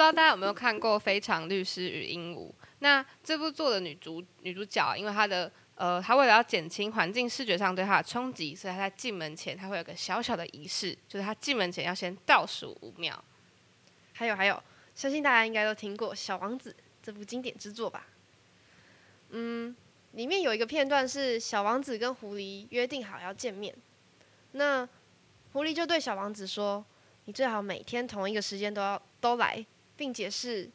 不知道大家有没有看过《非常律师与鹦鹉》？那这部作的女主女主角，因为她的呃，她为了要减轻环境视觉上对她的冲击，所以她在进门前，她会有个小小的仪式，就是她进门前要先倒数五秒。还有还有，相信大家应该都听过《小王子》这部经典之作吧？嗯，里面有一个片段是小王子跟狐狸约定好要见面，那狐狸就对小王子说：“你最好每天同一个时间都要都来，并且是……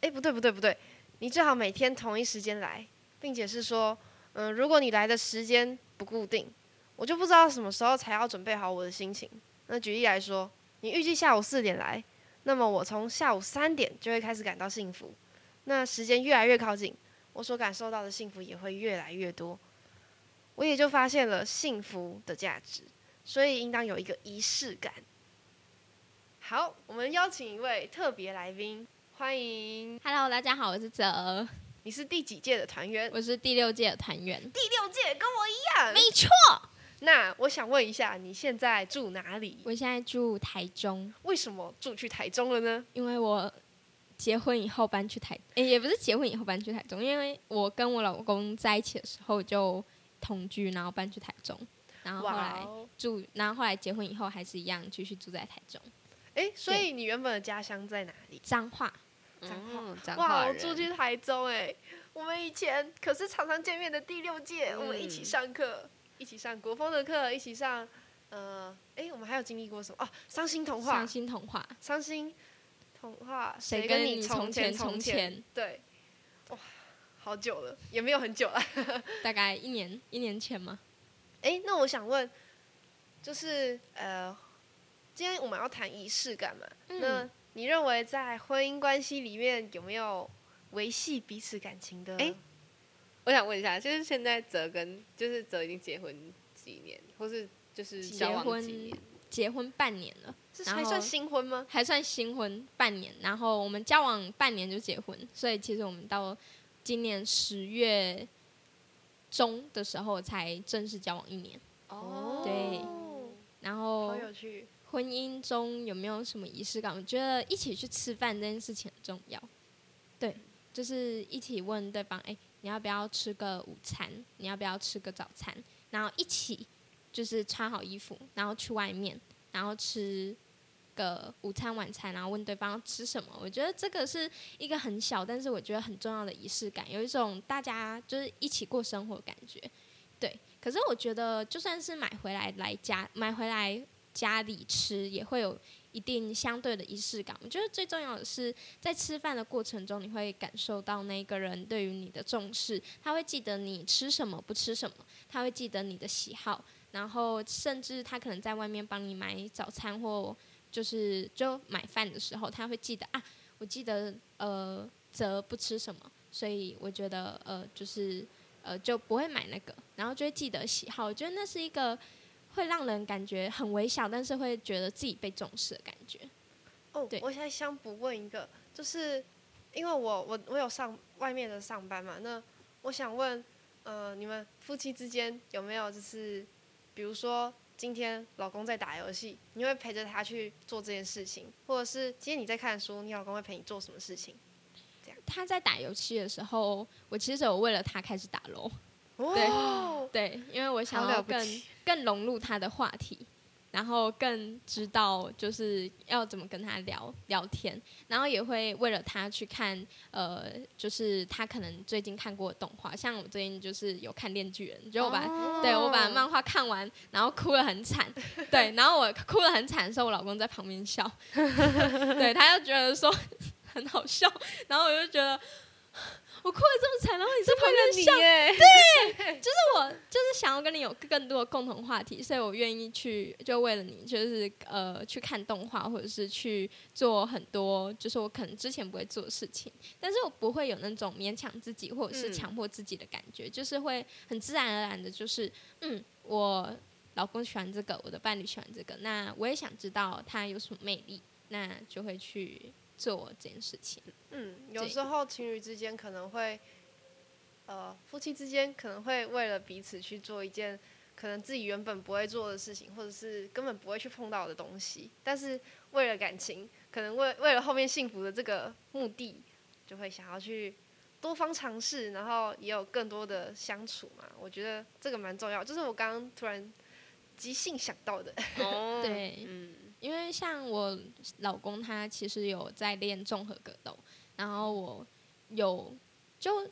哎，不对不对不对，你最好每天同一时间来，并且是说，嗯，如果你来的时间不固定，我就不知道什么时候才要准备好我的心情。那举例来说，你预计下午四点来，那么我从下午三点就会开始感到幸福。那时间越来越靠近。”我所感受到的幸福也会越来越多，我也就发现了幸福的价值，所以应当有一个仪式感。好，我们邀请一位特别来宾，欢迎。Hello，大家好，我是泽。你是第几届的团员？我是第六届的团员。第六届跟我一样。没错。那我想问一下，你现在住哪里？我现在住台中。为什么住去台中了呢？因为我。结婚以后搬去台，诶，也不是结婚以后搬去台中，因为我跟我老公在一起的时候就同居，然后搬去台中，然后后来住，然后后来结婚以后还是一样继续住在台中。哎，所以你原本的家乡在哪里？彰化。彰化。哇，我住去台中，哎，我们以前可是常常见面的第六届，我们一起上课，一起上国风的课，一起上，呃，哎，我们还有经历过什么？哦，伤心童话。伤心童话。伤心。童话谁跟你从前从前？对，哇，好久了，也没有很久了，大概一年一年前吗？哎，那我想问，就是呃，今天我们要谈仪式感嘛？那你认为在婚姻关系里面有没有维系彼此感情的？哎，我想问一下，就是现在泽跟就是泽已经结婚几年，或是就是交往几年？结婚半年了，还算新婚吗？还算新婚半年，然后我们交往半年就结婚，所以其实我们到今年十月中的时候才正式交往一年。哦，对，然后好有趣。婚姻中有没有什么仪式感？我觉得一起去吃饭这件事情很重要。对，就是一起问对方，哎，你要不要吃个午餐？你要不要吃个早餐？然后一起。就是穿好衣服，然后去外面，然后吃个午餐、晚餐，然后问对方吃什么。我觉得这个是一个很小，但是我觉得很重要的仪式感，有一种大家就是一起过生活的感觉。对，可是我觉得就算是买回来来家买回来家里吃，也会有一定相对的仪式感。我觉得最重要的是在吃饭的过程中，你会感受到那个人对于你的重视，他会记得你吃什么不吃什么，他会记得你的喜好。然后，甚至他可能在外面帮你买早餐，或就是就买饭的时候，他会记得啊。我记得呃，则不吃什么，所以我觉得呃，就是呃，就不会买那个。然后就会记得喜好，我觉得那是一个会让人感觉很微小，但是会觉得自己被重视的感觉。哦，对，我现在想补问一个，就是因为我我我有上外面的上班嘛，那我想问呃，你们夫妻之间有没有就是？比如说，今天老公在打游戏，你会陪着他去做这件事情，或者是今天你在看书，你老公会陪你做什么事情？这样。他在打游戏的时候，我其实有为了他开始打喽。对对，因为我想要更更融入他的话题。然后更知道就是要怎么跟他聊聊天，然后也会为了他去看，呃，就是他可能最近看过的动画，像我最近就是有看《链锯人》，就我把对我把漫画看完，然后哭得很惨，对，然后我哭得很惨的时候，我老公在旁边笑，对，他就觉得说很好笑，然后我就觉得。我哭的这么惨，然后你在旁边笑，对，就是我，就是想要跟你有更多的共同话题，所以我愿意去，就为了你，就是呃，去看动画，或者是去做很多，就是我可能之前不会做的事情，但是我不会有那种勉强自己或者是强迫自己的感觉，就是会很自然而然的，就是嗯，我老公喜欢这个，我的伴侣喜欢这个，那我也想知道他有什么魅力，那就会去。做这件事情，嗯，有时候情侣之间可能会，呃，夫妻之间可能会为了彼此去做一件可能自己原本不会做的事情，或者是根本不会去碰到的东西，但是为了感情，可能为为了后面幸福的这个目的，就会想要去多方尝试，然后也有更多的相处嘛。我觉得这个蛮重要，就是我刚刚突然即兴想到的。哦，对嗯，因为像我老公他其实有在练综合格斗，然后我有就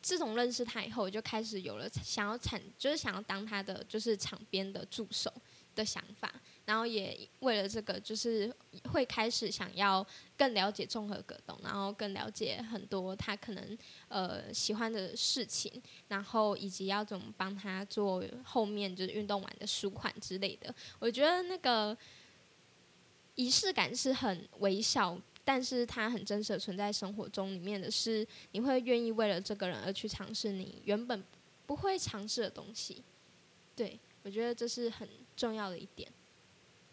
自从认识他以后，我就开始有了想要产，就是想要当他的就是场边的助手的想法，然后也为了这个，就是会开始想要更了解综合格斗，然后更了解很多他可能呃喜欢的事情，然后以及要怎么帮他做后面就是运动完的舒缓之类的。我觉得那个仪式感是很微小，但是它很真实的存在生活中。里面的是你会愿意为了这个人而去尝试你原本不会尝试的东西。对我觉得这是很重要的一点。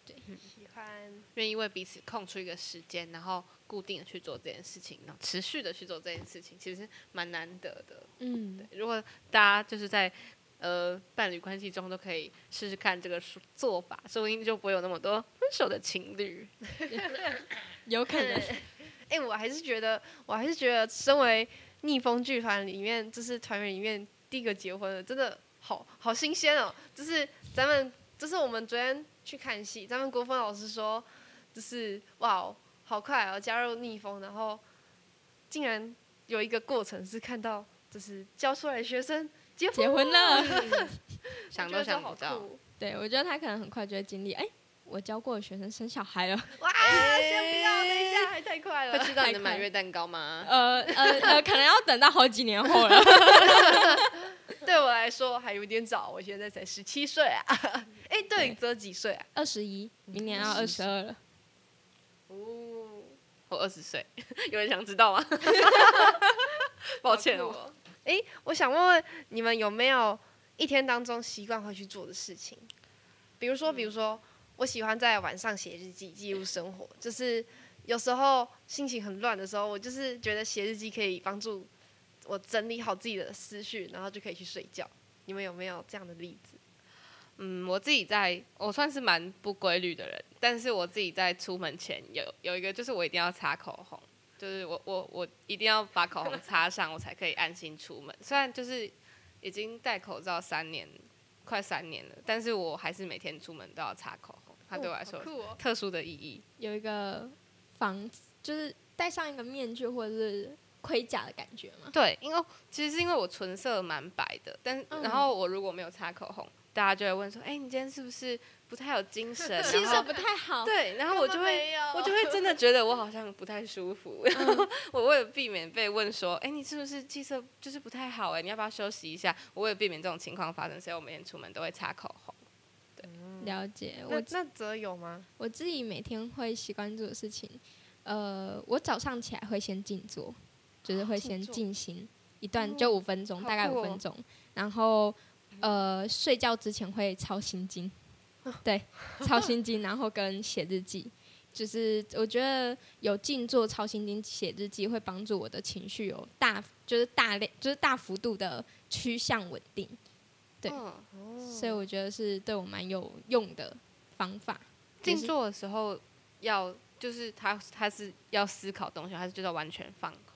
对喜欢愿意为彼此空出一个时间，然后固定的去做这件事情，然后持续的去做这件事情，其实蛮难得的。嗯，对，如果大家就是在呃伴侣关系中都可以试试看这个说做法，说不定就不会有那么多分手的情侣。有可能。哎、我还是觉得，我还是觉得，身为逆风剧团里面，就是团员里面第一个结婚的，真的好好新鲜哦。就是咱们，就是我们昨天去看戏，咱们国风老师说，就是哇哦，好快哦，加入逆风，然后竟然有一个过程是看到，就是教出来的学生结婚结婚了，想都想不到。对我觉得他可能很快就会经历。哎、我教过的学生生小孩了。哇！先不要，等一下，还太快了。会吃到你的满月蛋糕吗？呃呃呃，可能要等到好几年后了。对我来说还有点早，我现在才十七岁啊。哎、对，你只有几岁啊？二十一，明年要二十二了。哦，我二十岁，有人想知道吗？抱歉哦。哦。哎、我想问问你们有没有一天当中习惯会去做的事情？比如说，比如说，我喜欢在晚上写日记，记录生活。就是有时候心情很乱的时候，我就是觉得写日记可以帮助我整理好自己的思绪，然后就可以去睡觉。你们有没有这样的例子？嗯，我自己在，我算是蛮不规律的人，但是我自己在出门前有有一个，就是我一定要擦口红，就是我我我一定要把口红擦上，我才可以安心出门。虽然就是已经戴口罩三年，快三年了，但是我还是每天出门都要擦口红，它对我来说。特殊的意义。有一个防，就是戴上一个面具或者是盔甲的感觉嘛？对，因为其实是因为我唇色蛮白的，但、嗯然后我如果没有擦口红，大家就会问说：“哎、你今天是不是不太有精神？” 气色不太好。对，然后我就会我就会真的觉得我好像不太舒服，然后我为了避免被问说，哎、你是不是气色就是不太好、哎，你要不要休息一下？我为了避免这种情况发生，所以我每天出门都会擦口红。了解。我那则有吗？我自己每天会习惯做的事情，呃，我早上起来会先静坐，就是会先静坐静心一段，哦就五分钟，好大概五分钟。然后呃，睡觉之前会抄心经，对，抄心经，然后跟写日记。就是我觉得有静坐、抄心经、写日记，会帮助我的情绪有大，就是大量，就是大幅度的趋向稳定。对嗯所以我觉得是对我蛮有用的方法。静坐的时候要就是他他是要思考东西，还是就是完全放空？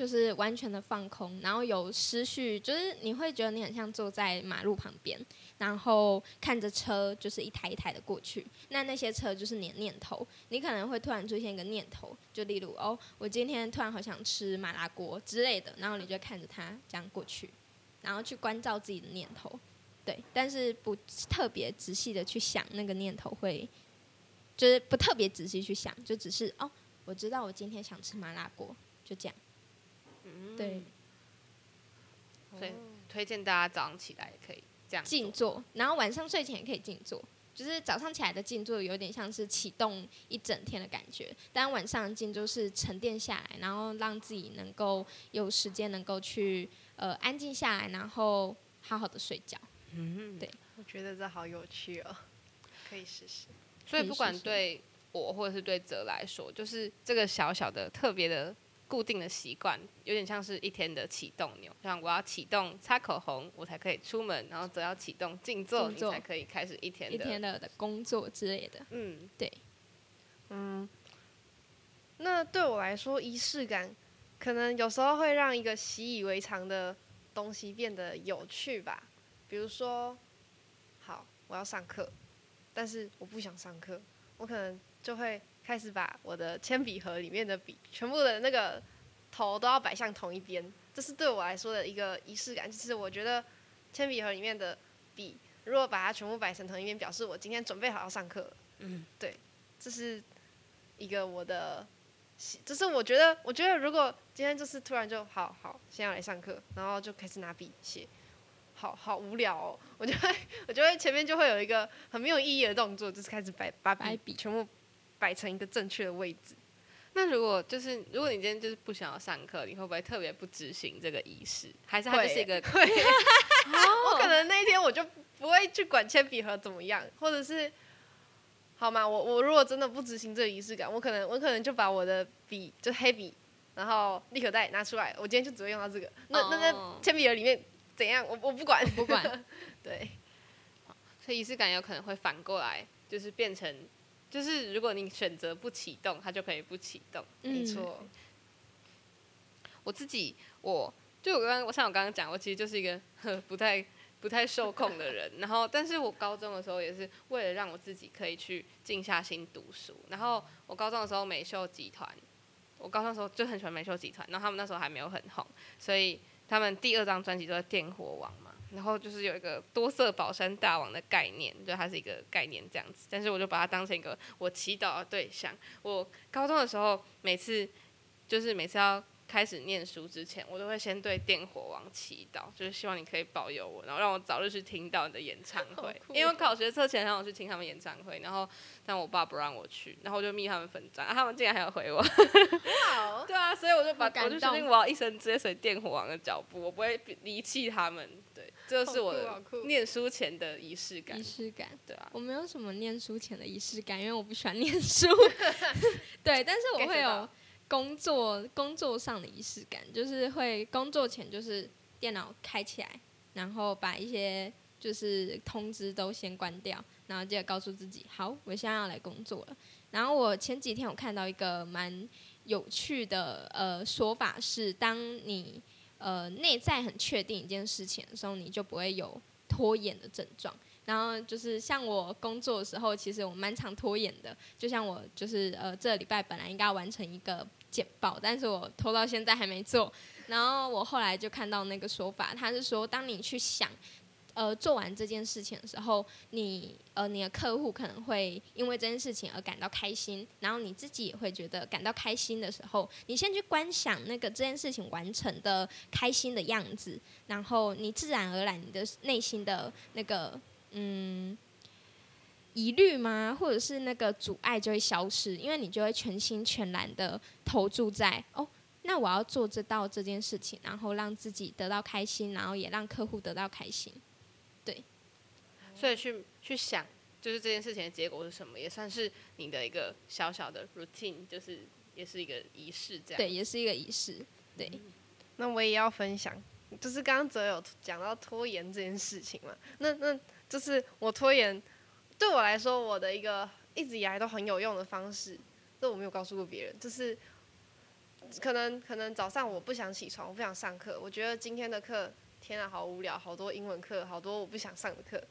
就是完全的放空，然后有思绪，就是你会觉得你很像坐在马路旁边，然后看着车就是一台一台的过去。那那些车就是你的念头，你可能会突然出现一个念头，就例如哦，我今天突然好想吃麻辣锅之类的，然后你就看着它这样过去，然后去关照自己的念头，对，但是不特别仔细的去想那个念头会，就是不特别仔细去想，就只是哦，我知道我今天想吃麻辣锅，就这样。嗯，对，所以推荐大家早上起来也可以这样静坐，然后晚上睡前也可以静坐。就是早上起来的静坐有点像是启动一整天的感觉，但晚上的静坐是沉淀下来，然后让自己能够有时间能够去呃安静下来，然后好好的睡觉。嗯，对我觉得这好有趣哦，可以试试。所以不管对我或者是对哲来说，就是这个小小的特别的固定的习惯，有点像是一天的启动钮。像我要启动擦口红，我才可以出门，然后则要启动静坐，你才可以开始一天的。一天的的工作之类的，嗯，对嗯，那对我来说，仪式感可能有时候会让一个习以为常的东西变得有趣吧。比如说，好，我要上课，但是我不想上课，我可能就会开始把我的铅笔盒里面的笔全部的那个头都要摆向同一边。这是对我来说的一个仪式感，就是我觉得铅笔盒里面的笔，如果把它全部摆成同一边，表示我今天准备好要上课了。嗯，对，这是一个我的，就是我觉得，我觉得如果今天就是突然就好好，现在要来上课，然后就开始拿笔写，好好无聊哦，我就会，我就会前面就会有一个很没有意义的动作，就是开始摆把笔全部摆成一个正确的位置。那如果就是如果你今天就是不想要上课，你会不会特别不执行这个仪式？还是它就是一个会，我可能那一天我就不会去管铅笔盒怎么样，或者是，好吗？我我如果真的不执行这个仪式感，我可能我可能就把我的笔就黑笔，然后立可带拿出来，我今天就只会用到这个。那那哦那铅笔盒里面怎样？我我不管不管。对，所以仪式感有可能会反过来，就是变成，就是如果你选择不启动，它就可以不启动。没嗯错。我自己，我就我刚刚，我像我刚刚讲，我其实就是一个呵不太不太受控的人。然后，但是我高中的时候也是为了让我自己可以去静下心读书。然后我高中的时候美秀集团，我高中的时候就很喜欢美秀集团，然后他们那时候还没有很红，所以他们第二张专辑都在电火网嘛。然后就是有一个多色宝山大王的概念，就它是一个概念这样子，但是我就把它当成一个我祈祷的对象。我高中的时候，每次就是每次要开始念书之前，我都会先对电火王祈祷，就是希望你可以保佑我，然后让我早日去听到你的演唱好会。酷因为我考学测前让我去听他们演唱会，然后但我爸不让我去，然后我就密他们粉章、啊他们竟然还要回我。好，对啊，所以我就把感我就决定我要一生追随电火王的脚步，我不会离弃他们。对，这就是我念书前的仪式感仪。式感。对啊，我没有什么念书前的仪式感，因为我不喜欢念书。对，但是我会有工作工作上的仪式感，就是会工作前就是电脑开起来，然后把一些就是通知都先关掉，然后接着告诉自己，好，我现在要来工作了。然后我前几天我看到一个蛮有趣的呃说法是，当你呃内在很确定一件事情的时候，你就不会有拖延的症状。然后就是像我工作的时候，其实我蛮常拖延的。就像我就是呃这礼拜本来应该要完成一个简报，但是我拖到现在还没做。然后我后来就看到那个说法，他是说，当你去想。呃，做完这件事情的时候，你呃，你的客户可能会因为这件事情而感到开心，然后你自己也会觉得感到开心的时候，你先去观想那个这件事情完成的开心的样子，然后你自然而然你的内心的那个嗯疑虑吗，或者是那个阻碍就会消失，因为你就会全心全然的投注在哦，那我要做这道这件事情，然后让自己得到开心，然后也让客户得到开心。所以去去想，就是这件事情的结果是什么，也算是你的一个小小的 routine，就是也是一个仪式这样。对，也是一个仪式。对，那我也要分享，就是刚刚泽有讲到拖延这件事情嘛，那那就是我拖延对我来说，我的一个一直以来都很有用的方式，这我没有告诉过别人，就是可能可能早上我不想起床，我不想上课，我觉得今天的课天啊好无聊，好多英文课，好多我不想上的课，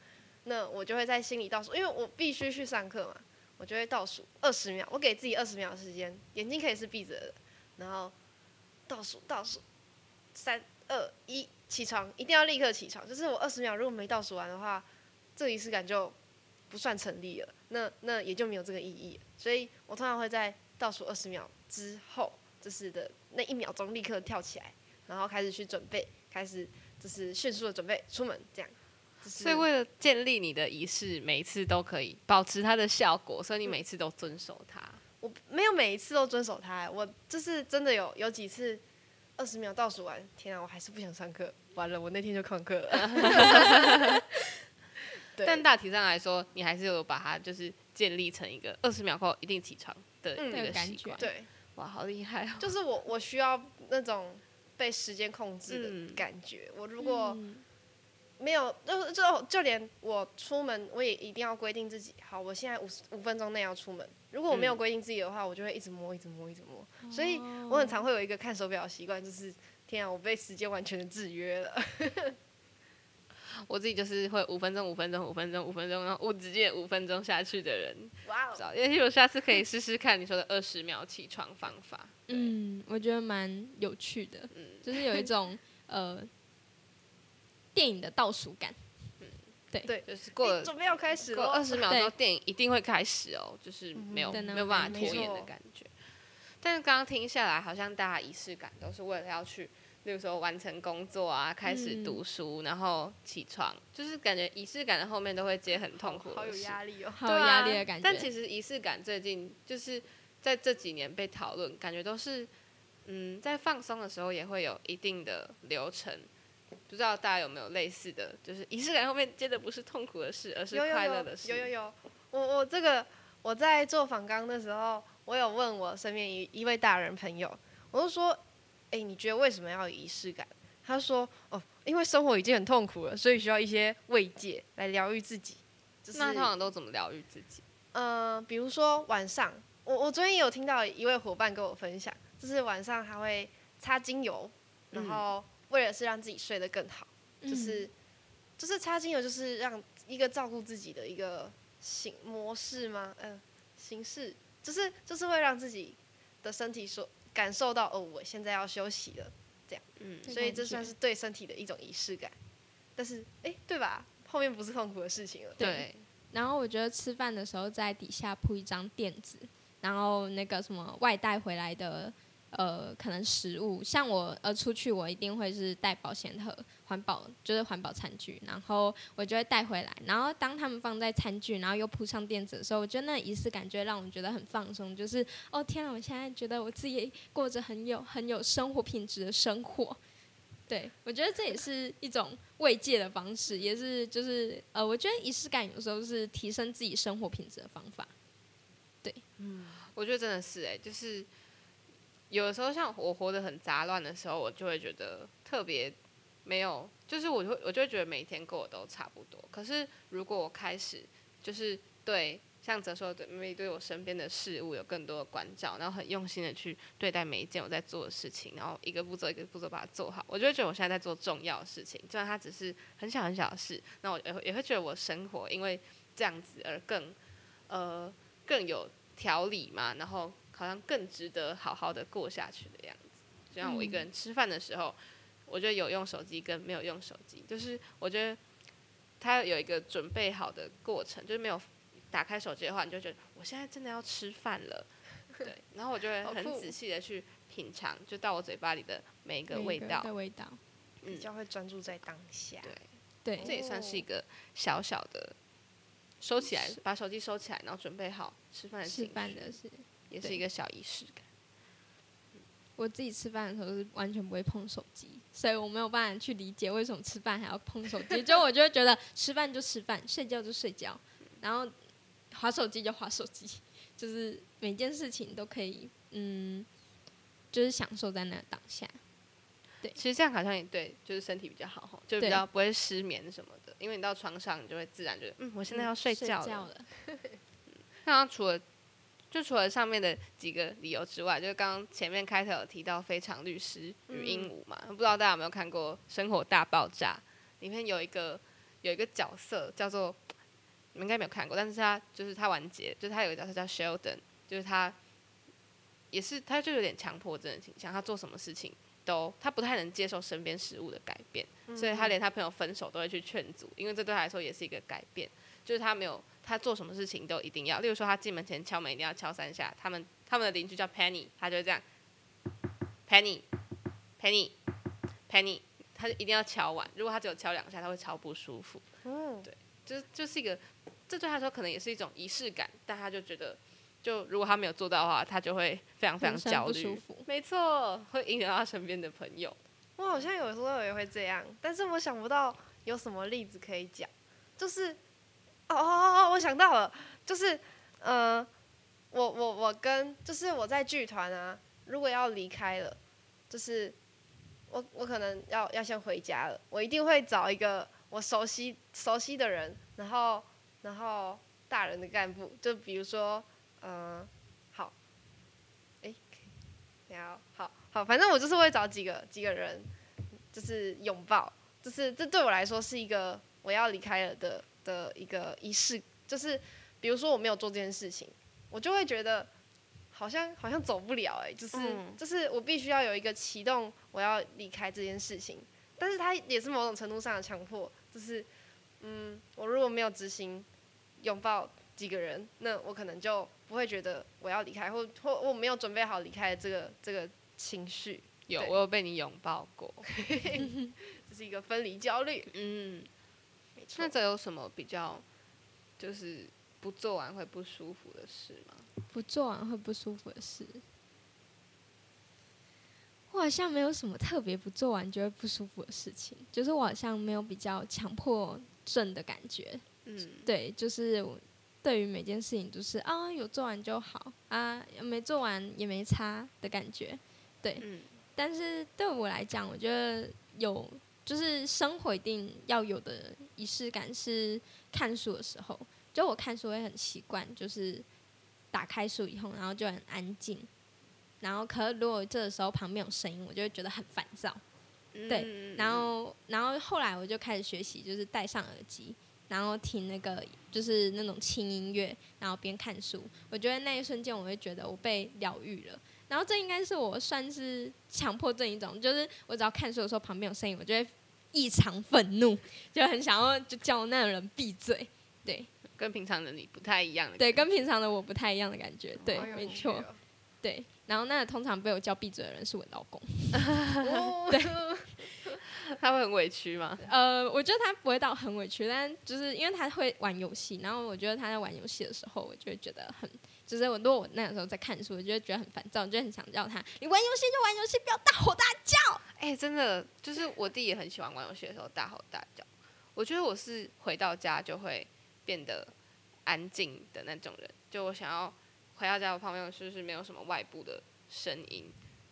那我就会在心里倒数，因为我必须去上课嘛，我就会倒数二十秒，我给自己二十秒的时间，眼睛可以是闭着的，然后倒数倒数，三二一，起床，一定要立刻起床。就是我二十秒如果没倒数完的话，这个仪式感就不算成立了，那那也就没有这个意义。所以我通常会在倒数二十秒之后，就是的那一秒钟立刻跳起来，然后开始去准备，开始就是迅速的准备出门，这样。就是所以为了建立你的仪式，每一次都可以保持它的效果，所以你每次都遵守它。我没有每一次都遵守它，我就是真的有有几次二十秒倒数完，天啊，我还是不想上课，完了，我那天就旷课了。对但大体上来说，你还是有把它就是建立成一个二十秒后一定起床的嗯那那个习惯。对，哇，好厉害哦！就是我我需要那种被时间控制嗯的感觉。我如果嗯没有，就就就连我出门，我也一定要规定自己，好，我现在五十五分钟内要出门。如果我没有嗯规定自己的话，我就会一直摸，一直摸，一直摸。所以我很常会有一个看手表的习惯，就是天啊，我被时间完全的制约了。我自己就是会五分钟、五分钟、五分钟、五分钟，然后我直接五分钟下去的人。哇哦也许我下次可以试试看你说的二十秒起床方法。嗯，我觉得蛮有趣的，嗯就是有一种 呃电影的倒数感。对对，就是过了准备要开始过了。二十秒之后，电影一定会开始哦，就是没有、没有办法拖延的感觉。但是刚刚听下来，好像大家仪式感都是为了要去，例如说完成工作啊，开始嗯读书，然后起床，就是感觉仪式感的后面都会接很痛苦好有的事。压力哦。好有压力的感觉。但其实仪式感最近就是在这几年被讨论，感觉都是嗯，在放松的时候也会有一定的流程。不知道大家有没有类似的，就是仪式感后面接的不是痛苦的事，而是有有有快乐的事。有有有，我我这个我在做访纲的时候，我有问我身边一一位大人朋友，我就说，哎、你觉得为什么要有仪式感？他说，哦，因为生活已经很痛苦了，所以需要一些慰藉来疗愈自己。就是那通常都怎么疗愈自己？嗯，比如说晚上，我我昨天也有听到一位伙伴跟我分享，就是晚上他会擦精油，然嗯后为了是让自己睡得更好，嗯就是就是擦精油，就是让一个照顾自己的一个形模式吗？嗯、形式就是就是会让自己的身体说感受到哦，我现在要休息了，这样嗯，的所以这算是对身体的一种仪式感。但是哎、对吧？后面不是痛苦的事情了。对，然后我觉得吃饭的时候在底下铺一张垫子，然后那个什么外带回来的呃可能食物，像我呃出去我一定会是带保鲜盒，环保就是环保餐具，然后我就会带回来，然后当他们放在餐具，然后又铺上垫子的时候，我觉得那仪式感就会让我觉得很放松，就是哦天啊，我现在觉得我自己过着很有很有生活品质的生活。对，我觉得这也是一种慰藉的方式，也是就是呃，我觉得仪式感有时候是提升自己生活品质的方法。对，嗯我觉得真的是哎、就是有的时候像我活得很杂乱的时候，我就会觉得特别没有，就是我会我就会觉得每天过得都差不多。可是如果我开始就是对像哲说的，对对我身边的事物有更多的关照，然后很用心的去对待每一件我在做的事情，然后一个步骤一个步骤把它做好，我就会觉得我现在在做重要的事情，就算它只是很小很小的事，那我也会也会觉得我生活因为这样子而更呃更有条理嘛，然后好像更值得好好的过下去的样子。就像我一个人吃饭的时候，我觉得有用手机跟没有用手机，就是我觉得它有一个准备好的过程，就是没有打开手机的话，你就觉得我现在真的要吃饭了，对，然后我就会很仔细的去品尝，就到我嘴巴里的每一个味道，的味道，比较会专注在当下。对。对。这也算是一个小小的收起来，把手机收起来，然后准备好吃饭的吃情绪。饭的是对也是一个小仪式感。我自己吃饭的时候是完全不会碰手机，所以我没有办法去理解为什么吃饭还要碰手机。就我就会觉得吃饭就吃饭，睡觉就睡觉，然后划手机就划手机，就是每件事情都可以，嗯，就是享受在那个当下。对其实这样好像也对，就是身体比较好吼，就比较不会失眠什么的。因为你到床上，你就会自然觉得，嗯，我现在要睡觉了。了。那刚除了就除了上面的几个理由之外，就是刚刚前面开头有提到《非常律师与鹦鹉》嘛，不知道大家有没有看过《生活大爆炸》？里面有一个有一个角色叫做你们应该没有看过，但是他就是他完结，就是他有一个角色叫 Sheldon，就是他也是他就有点强迫症的倾向，他做什么事情都他不太能接受身边事物的改变，所以他连他朋友分手都会去劝阻，因为这对他来说也是一个改变。就是他没有他做什么事情都一定要，例如说他进门前敲门一定要敲三下，他们他们的邻居叫 Penny，他就会这样，Penny，Penny，Penny，他就一定要敲完，如果他只有敲两下，他会超不舒服。嗯，对就是就是一个，这对他来说可能也是一种仪式感，但他就觉得，就如果他没有做到的话，他就会非常非常焦虑不舒服。没错，会影响到他身边的朋友。我好像有时候也会这样，但是我想不到有什么例子可以讲。就是，哦哦哦想到了，就是，呃，我我我跟就是我在剧团啊，如果要离开了，就是我我可能要要先回家了，我一定会找一个我熟悉熟悉的人，然后然后大人的干部，就比如说，嗯、好，哎，等一下哦好好，反正我就是会找几个几个人，就是拥抱，就是这对我来说是一个我要离开了的的一个仪式，就是比如说我没有做这件事情，我就会觉得好像好像走不了哎、就是、嗯。就是我必须要有一个启动我要离开这件事情，但是它也是某种程度上的强迫，就是嗯，我如果没有执行拥抱几个人，那我可能就不会觉得我要离开，或或我没有准备好离开这个这个情绪，有我有被你拥抱过。这是一个分离焦虑，嗯，没错。那。这有什么比较就是不做完会不舒服的事吗？不做完会不舒服的事，我好像没有什么特别不做完就会不舒服的事情，就是我好像没有比较强迫症的感觉。嗯，对，就是我对于每件事情就是啊有做完就好啊，没做完也没差的感觉。对，嗯但是对我来讲，我觉得有就是生活一定要有的仪式感是看书的时候，就我看书会很习惯，就是打开书以后，然后就很安静。然后，可是如果这个时候旁边有声音，我就会觉得很烦躁。对嗯然后，然后后来我就开始学习，就是戴上耳机，然后听那个就是那种轻音乐，然后边看书。我觉得那一瞬间，我会觉得我被疗愈了。然后这应该是我算是强迫症一种，就是我只要看书的时候旁边有声音，我就会异常愤怒，就很想要就叫那个人闭嘴。对跟平常的你不太一样的。对，跟平常的我不太一样的感觉。对，没错。哦对，然后那通常被我叫闭嘴的人是我老公。哦 他会很委屈吗？呃，我觉得他不会到很委屈，但就是因为他会玩游戏，然后我觉得他在玩游戏的时候，我就会觉得很，就是我如果我那个时候在看书，我就会觉得很烦躁，我就很想叫他，你玩游戏就玩游戏，不要大吼大叫。哎、真的，就是我弟也很喜欢玩游戏的时候大吼大叫。我觉得我是回到家就会变得安静的那种人，就我想要回到家，我旁边就是没有什么外部的声音，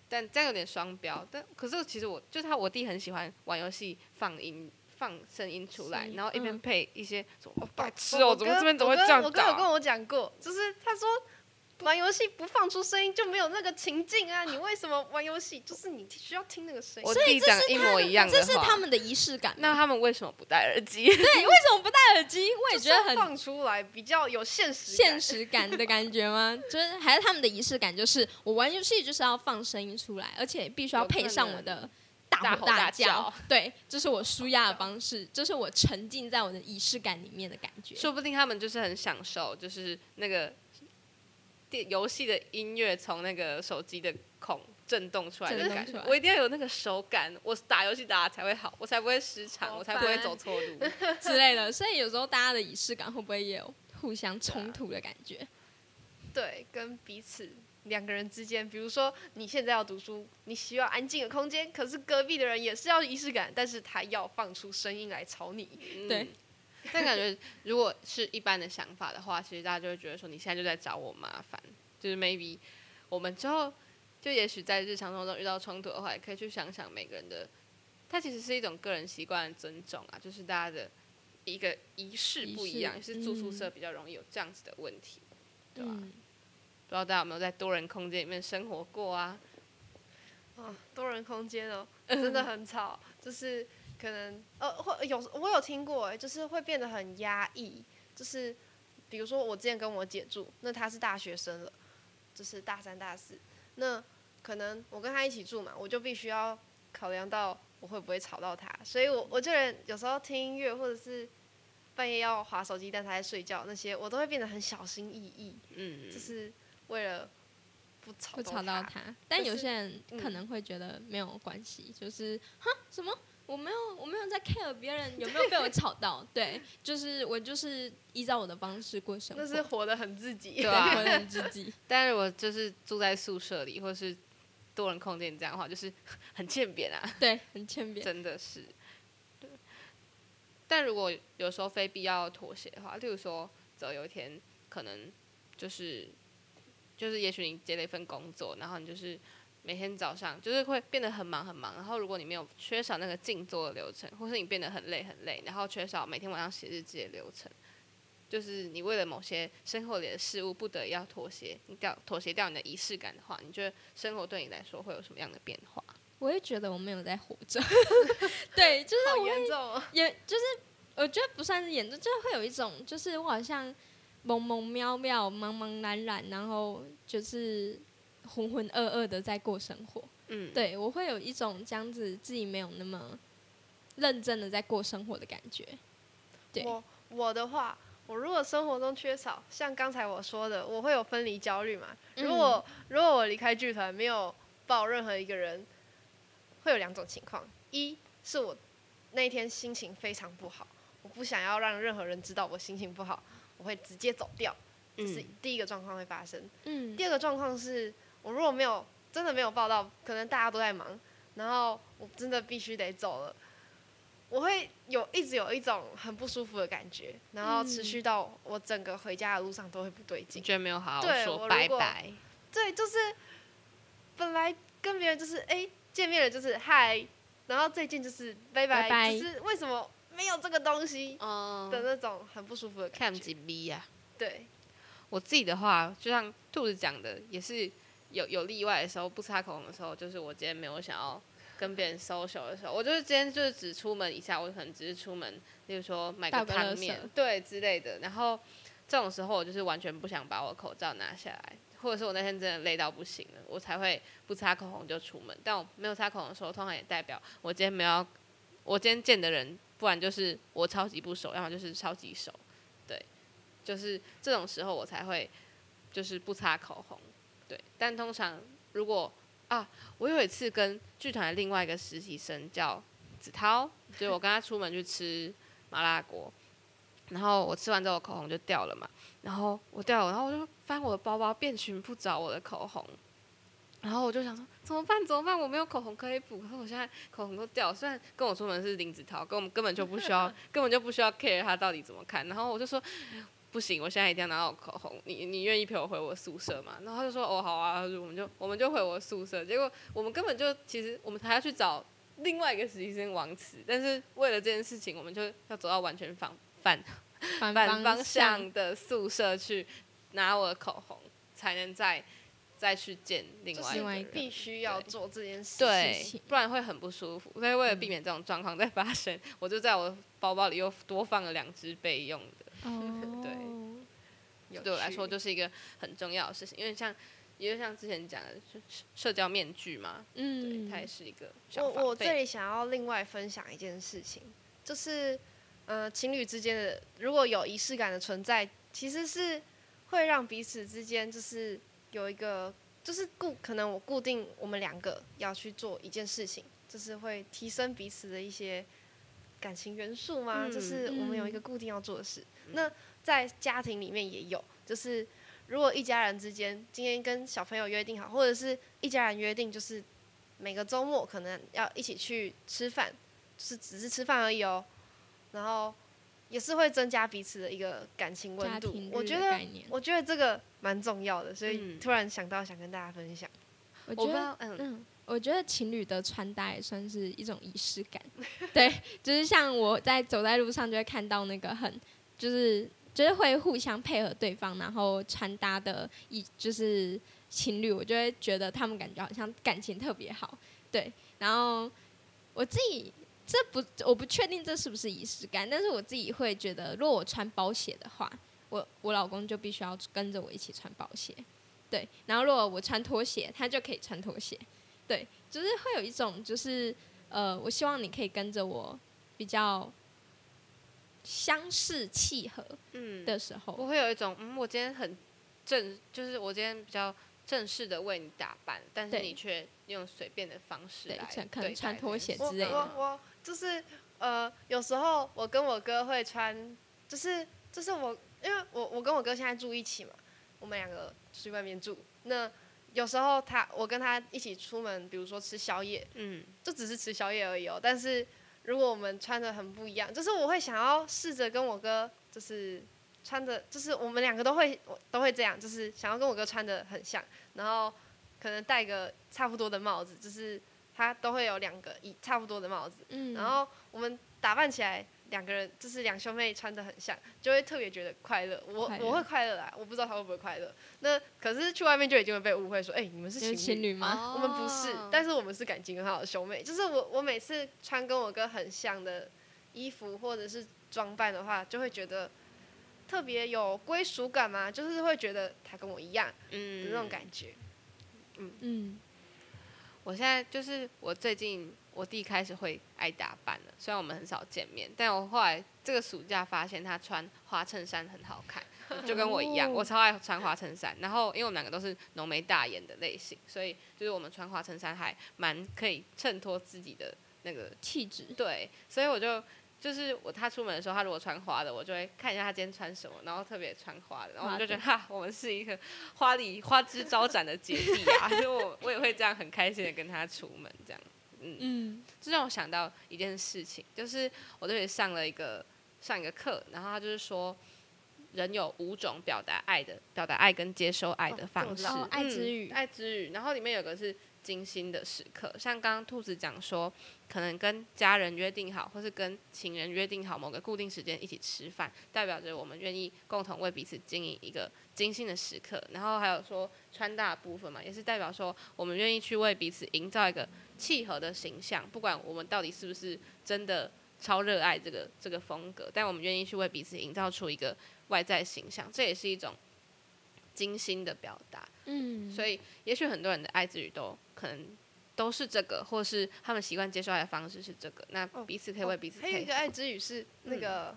但这样有点双标。但可是其实我就他我弟很喜欢玩游戏放音放声音出来然后一边嗯配一些什么、哦、白痴哦，怎么这边怎么会这样打？我哥有跟我讲过，就是他说玩游戏不放出声音就没有那个情境啊！你为什么玩游戏？就是你需要听那个声音我。弟讲一模一样的话，这是他们的仪式感。那他们为什么不戴耳机？对，为什么不戴耳机？我也觉得很放出来比较有现实感现实感的感觉吗？就是还是他们的仪式感，就是我玩游戏就是要放声音出来，而且必须要配上我的大吼大。叫对，这是我舒压的方式，这是我沉浸在我的仪式感里面的感觉。说不定他们就是很享受，就是那个电游戏的音乐从那个手机的孔震动出来的感觉。我一定要有那个手感，我打游戏打得才会好，我才不会失常，我才不会走错路。之类的，所以有时候大家的仪式感会不会也有互相冲突的感觉？对，跟彼此两个人之间，比如说你现在要读书，你需要安静的空间，可是隔壁的人也是要仪式感，但是他要放出声音来吵你。对嗯 但感觉如果是一般的想法的话，其实大家就会觉得说你现在就在找我麻烦，就是 maybe 我们之后就也许在日常生活中遇到冲突的话，也可以去想想每个人的，它其实是一种个人习惯的尊重啊，就是大家的一个仪式不一样，是住宿舍嗯比较容易有这样子的问题，对吧、嗯，不知道大家有没有在多人空间里面生活过啊？啊，多人空间哦，真的很吵，就是可能呃会有我有听过，哎，就是会变得很压抑，就是比如说我之前跟我姐住，那她是大学生了，就是大三大四，那可能我跟她一起住嘛，我就必须要考量到我会不会吵到她，所以我我这人有时候听音乐或者是半夜要划手机，但她在睡觉那些，我都会变得很小心翼翼，嗯，就是为了不吵不吵到她。他，但有些人可嗯能会觉得没有关系，就是哈？什么我没有我没有在 care 别人有没有被我吵到，对，就是我就是依照我的方式过生活，那是活得很自己。对啊 活得很自己。但是我就是住在宿舍里，或是多人空间这样的话，就是 很欠扁啊。对，很欠扁。真的是。对，但如果有时候非必要妥协的话，例如说，走有一天可能就是就是，也许你接了一份工作，然后你就是每天早上就是会变得很忙很忙，然后如果你没有缺少那个静坐的流程，或是你变得很累很累，然后缺少每天晚上写日记的流程，就是你为了某些生活里的事物不得已要妥协，你掉妥协掉你的仪式感的话，你觉得生活对你来说会有什么样的变化？我也觉得我没有在活着，对，就是好我严重哦。也就是我觉得不算是严重，就是会有一种，就是我好像蒙蒙渺渺、茫茫然然，然后就是浑浑噩噩的在过生活。嗯，对我会有一种这样子自己没有那么认真的在过生活的感觉。对我我的话，我如果生活中缺少，像刚才我说的，我会有分离焦虑嘛。如果、如果我离开剧团，没有抱任何一个人，会有两种情况：一是我那一天心情非常不好，我不想要让任何人知道我心情不好，我会直接走掉，这是嗯第一个状况会发生。嗯第二个状况是我如果没有真的没有报到，可能大家都在忙，然后我真的必须得走了，我会有一直有一种很不舒服的感觉，然后持续到我整个回家的路上都会不对劲。你觉得没有好好说拜拜？对，就是本来跟别人就是哎、见面了就是嗨，然后最近就是拜拜，拜拜只是为什么没有这个东西嗯的那种很不舒服的感觉。看几 B 呀？对，我自己的话，就像兔子讲的，也是有有例外的时候，不擦口红的时候，就是我今天没有想要跟别人 social 的时候，我就是今天就是只出门一下，我可能只是出门，例如说买个汤面，对之类的。然后这种时候，我就是完全不想把我口罩拿下来，或者是我那天真的累到不行了，我才会不擦口红就出门。但我没有擦口红的时候，通常也代表我今天没有要，我今天见的人，不然就是我超级不熟，要么就是超级熟，对，就是这种时候我才会就是不擦口红，对。但通常如果啊，我有一次跟剧团的另外一个实习生叫子涛，就是我跟他出门去吃麻辣锅，然后我吃完之后口红就掉了嘛，然后我掉了，然后我就翻我的包包，遍寻不着我的口红。然后我就想说怎么办？怎么办？我没有口红可以补，可是我现在口红都掉了。虽然跟我出门是林子涛，跟我们根本就不需要，根本就不需要 care 他到底怎么看。然后我就说不行，我现在一定要拿到口红。你你愿意陪我回我宿舍吗？然后他就说哦好啊，我们就我们就回我宿舍。结果我们根本就其实我们还要去找另外一个实习生王慈，但是为了这件事情，我们就要走到完全反反反反方向向的宿舍去拿我的口红，才能再再去见另外一个人。必须要做这件事对情。，不然会很不舒服。所以为了避免这种状况再发生，我就在我包包里又多放了两支备用的。哦，对我来说就是一个很重要的事情，因为像，也就像之前讲的，就社社交面具嘛，对，嗯，它也是一个小我我这里想要另外分享一件事情，就是呃，情侣之间的如果有仪式感的存在，其实是会让彼此之间就是有一个就是固可能我固定我们两个要去做一件事情，就是会提升彼此的一些感情元素吗？嗯就是我们有一个嗯固定要做的事。那在家庭里面也有，就是如果一家人之间今天跟小朋友约定好，或者是一家人约定，就是每个周末可能要一起去吃饭，就是只是吃饭而已哦。然后也是会增加彼此的一个感情温度我觉得的概念，我觉得这个蛮重要的，所以嗯突然想到想跟大家分享。我觉得嗯，嗯，我觉得情侣的穿搭也算是一种仪式感。对，就是像我在走在路上就会看到那个很，就是就是会互相配合对方，然后穿搭的一就是情侣，我就会觉得他们感觉好像感情特别好。对，然后我自己这不我不确定这是不是仪式感，但是我自己会觉得，如果我穿包鞋的话，我我老公就必须要跟着我一起穿包鞋。对，然后如果我穿拖鞋，他就可以穿拖鞋。对，就是会有一种就是呃，我希望你可以跟着我比较相似契合嗯的时候，不会有一种，嗯，我今天很正，就是我今天比较正式的为你打扮，但是对你却用随便的方式来对穿拖鞋之类的我我就是呃，有时候我跟我哥会穿，就是就是我，因为我我跟我哥现在住一起嘛，我们两个去外面住。那有时候他我跟他一起出门，比如说吃宵夜，嗯，就只是吃宵夜而已哦。但是如果我们穿的很不一样，就是我会想要试着跟我哥，就是穿的，就是我们两个都会都会这样，就是想要跟我哥穿的很像，然后可能戴个差不多的帽子，就是他都会有两个一差不多的帽子，嗯，然后我们打扮起来，两个人就是两兄妹穿的很像，就会特别觉得快乐。我乐我会快乐啦，我不知道他会不会快乐。那可是去外面就已经会被误会说，哎、你们是就是情侣。情侣吗？我们不是，但是我们是感情很好的兄妹。就是我我每次穿跟我哥很像的衣服或者是装扮的话，就会觉得特别有归属感嘛，就是会觉得他跟我一样的嗯那种感觉。嗯嗯，我现在就是我最近我弟开始会爱打扮了，虽然我们很少见面，但我后来这个暑假发现他穿花衬衫很好看，就跟我一样，哦我超爱穿花衬衫。然后因为我们两个都是浓眉大眼的类型，所以就是我们穿花衬衫还蛮可以衬托自己的那个气质，对，所以我就就是我他出门的时候，他如果穿花的，我就会看一下他今天穿什么，然后特别穿花的，然后我就觉得哈，我们是一个花里花枝招展的姐弟啊，所以我我也会这样很开心的跟他出门这样，嗯，嗯，这让我想到一件事情，就是我这里上了一个上一个课，然后他就是说。人有五种表达爱的、表达爱跟接收爱的哦方式，爱之嗯语爱之语。然后里面有个是精心的时刻，像刚刚兔子讲说，可能跟家人约定好，或是跟情人约定好某个固定时间一起吃饭，代表着我们愿意共同为彼此经营一个精心的时刻。然后还有说穿搭的部分嘛，也是代表说我们愿意去为彼此营造一个契合的形象，不管我们到底是不是真的超热爱这个这个风格，但我们愿意去为彼此营造出一个外在形象，这也是一种精心的表达。嗯，所以，也许很多人的爱之语都可能都是这个，或是他们习惯接受爱的方式是这个。那哦彼此可以为彼此。还有一个爱之语是那个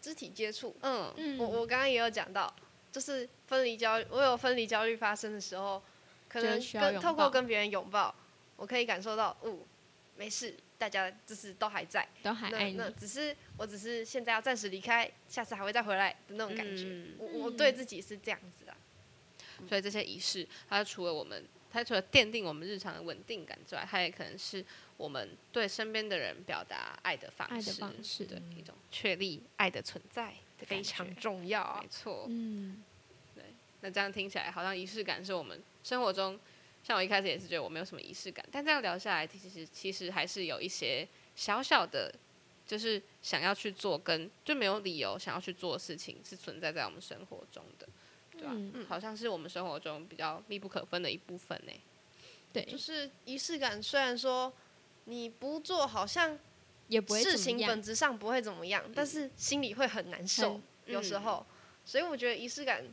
肢体接触。嗯嗯，我我刚刚也有讲到，就是分离焦虑，我有分离焦虑发生的时候，可能跟透过跟别人拥抱，我可以感受到，哦，没事，大家就是都还在，都还爱你那那，只是我只是现在要暂时离开，下次还会再回来的那种感觉。嗯我我嗯对自己是这样子啊，所以这些仪式，它除了我们，它除了奠定我们日常的稳定感之外，它也可能是我们对身边的人表达爱的方式，爱的方式对一种确立爱的存在的感非常重要啊没。错。嗯，那这样听起来好像仪式感是我们生活中，像我一开始也是觉得我没有什么仪式感，但这样聊下来，其实其实还是有一些小小的，就是想要去做跟就没有理由想要去做的事情是存在在我们生活中的，对吧、嗯好像是我们生活中比较密不可分的一部分呢。对，就是仪式感，虽然说你不做，好像也不会事怎么样情本质上不会怎么样，但是心里会很难受，嗯有时候。所以我觉得仪式感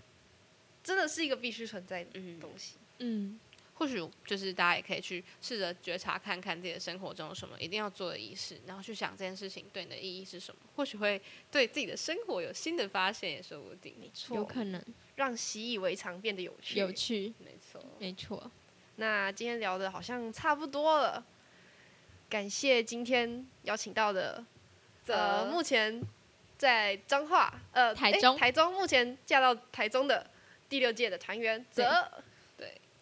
真的是一个必须存在的嗯，东西。嗯，或许就是大家也可以去试着觉察看看自己的生活中有什么一定要做的仪式，然后去想这件事情对你的意义是什么，或许会对自己的生活有新的发现，也说不定。没错，有可能让习以为常变得有趣。有趣，没错，没错，那今天聊的好像差不多了，感谢今天邀请到的，呃，目前在彰化，呃，台中台中目前嫁到台中的第六届的团员泽。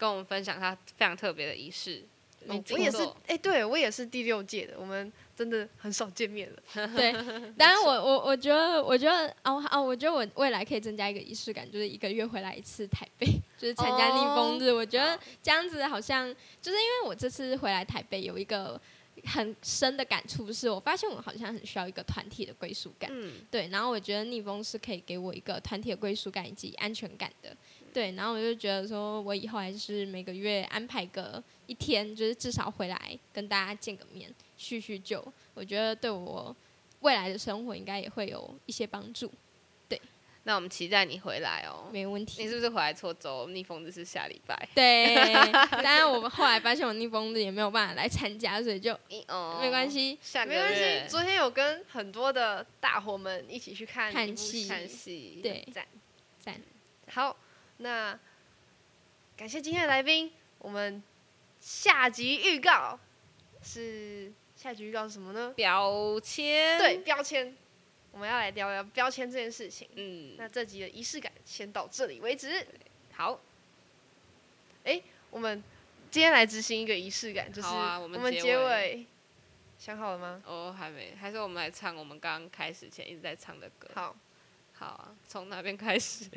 对，跟我们分享他非常特别的仪式。我也是哎、对我也是第六届的，我们真的很少见面了。对，当然我我我觉得我觉得哦哦，我觉得我未来可以增加一个仪式感，就是一个月回来一次台北，就是参加逆风日。我觉得这样子好像就是因为我这次回来台北有一个很深的感触，是我发现我好像很需要一个团体的归属感。嗯，对，然后我觉得逆风是可以给我一个团体的归属感以及安全感的。对，然后我就觉得说，我以后还是每个月安排个一天，就是至少回来跟大家见个面，叙叙旧。我觉得对我未来的生活应该也会有一些帮助。对那我们期待你回来哦。没问题你。是不是回来错周？逆风日是下礼拜。对，当然我们后来发现我逆风日也没有办法来参加，所以就哦没关，系。下个没关系，昨天有跟很多的大伙们一起去看看戏看戏。对，赞赞。好，那感谢今天的来宾，我们下集预告是下集预告是什么呢？标签。对，，标签，我们要来聊聊标签这件事情。嗯，那这集的仪式感先到这里为止。好，我们今天来执行一个仪式感，就是我我们结尾想好了吗？哦，还没，还是我们来唱我们刚刚开始前一直在唱的歌。好，好啊，从哪边开始？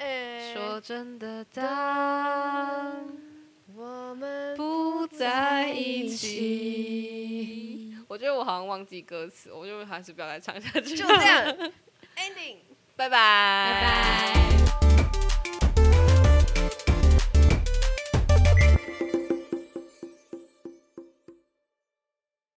呃，说真的，当我们不在一起。我觉得我好像忘记歌词，我就还是不要再唱下去。就这样，ending。拜拜，拜拜。